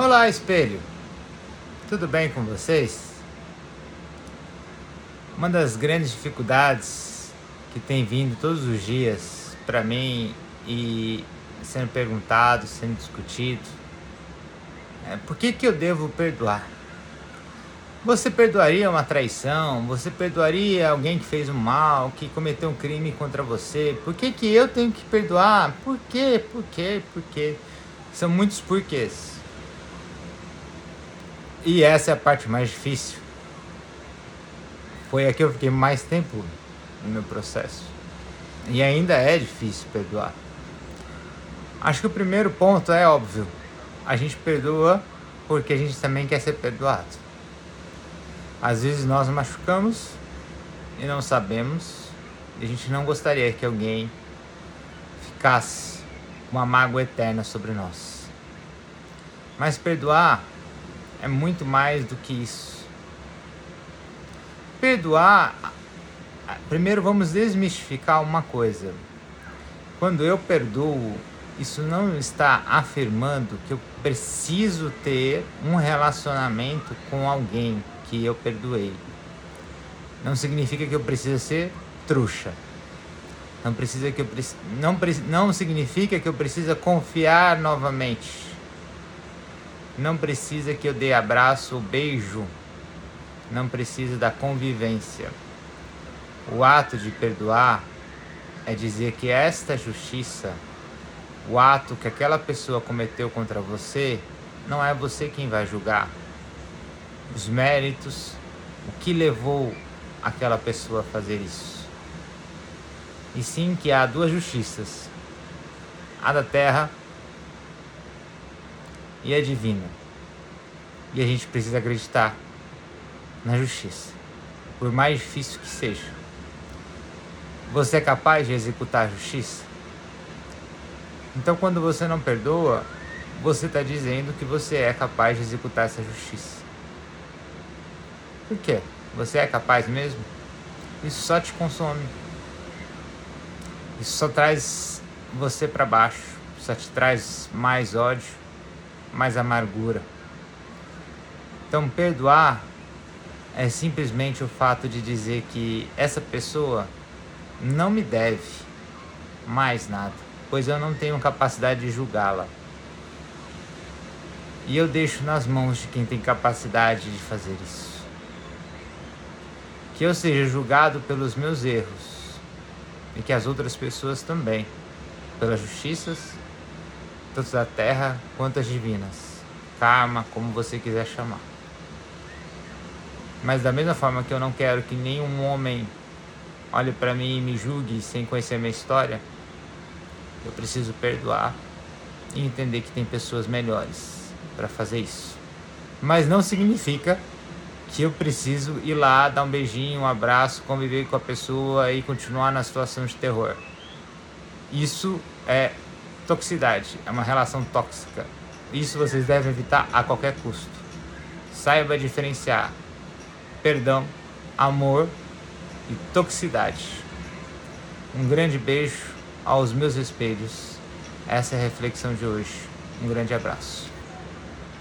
Olá, espelho. Tudo bem com vocês? Uma das grandes dificuldades que tem vindo todos os dias para mim e sendo perguntado, sendo discutido, é por que, que eu devo perdoar? Você perdoaria uma traição? Você perdoaria alguém que fez um mal, que cometeu um crime contra você? Por que, que eu tenho que perdoar? Por quê? Por quê? Por quê? São muitos porquês. E essa é a parte mais difícil. Foi aqui que eu fiquei mais tempo no meu processo. E ainda é difícil perdoar. Acho que o primeiro ponto é óbvio. A gente perdoa porque a gente também quer ser perdoado. Às vezes nós machucamos e não sabemos. E a gente não gostaria que alguém ficasse uma mágoa eterna sobre nós. Mas perdoar é muito mais do que isso. Perdoar, primeiro vamos desmistificar uma coisa. Quando eu perdoo, isso não está afirmando que eu preciso ter um relacionamento com alguém que eu perdoei. Não significa que eu preciso ser trouxa. Não precisa que eu não, não significa que eu precisa confiar novamente. Não precisa que eu dê abraço beijo. Não precisa da convivência. O ato de perdoar é dizer que esta justiça, o ato que aquela pessoa cometeu contra você, não é você quem vai julgar. Os méritos, o que levou aquela pessoa a fazer isso. E sim que há duas justiças: a da terra e é divina. E a gente precisa acreditar na justiça, por mais difícil que seja. Você é capaz de executar a justiça? Então, quando você não perdoa, você está dizendo que você é capaz de executar essa justiça. Por quê? Você é capaz mesmo? Isso só te consome. Isso só traz você para baixo, só te traz mais ódio, mais amargura. Então, perdoar é simplesmente o fato de dizer que essa pessoa não me deve mais nada, pois eu não tenho capacidade de julgá-la. E eu deixo nas mãos de quem tem capacidade de fazer isso. Que eu seja julgado pelos meus erros e que as outras pessoas também, pelas justiças tanto da terra quanto as divinas. Karma, como você quiser chamar. Mas da mesma forma que eu não quero que nenhum homem olhe para mim e me julgue sem conhecer minha história, eu preciso perdoar e entender que tem pessoas melhores para fazer isso. Mas não significa que eu preciso ir lá, dar um beijinho, um abraço, conviver com a pessoa e continuar na situação de terror. Isso é Toxicidade é uma relação tóxica. Isso vocês devem evitar a qualquer custo. Saiba diferenciar perdão, amor e toxicidade. Um grande beijo aos meus espelhos. Essa é a reflexão de hoje. Um grande abraço.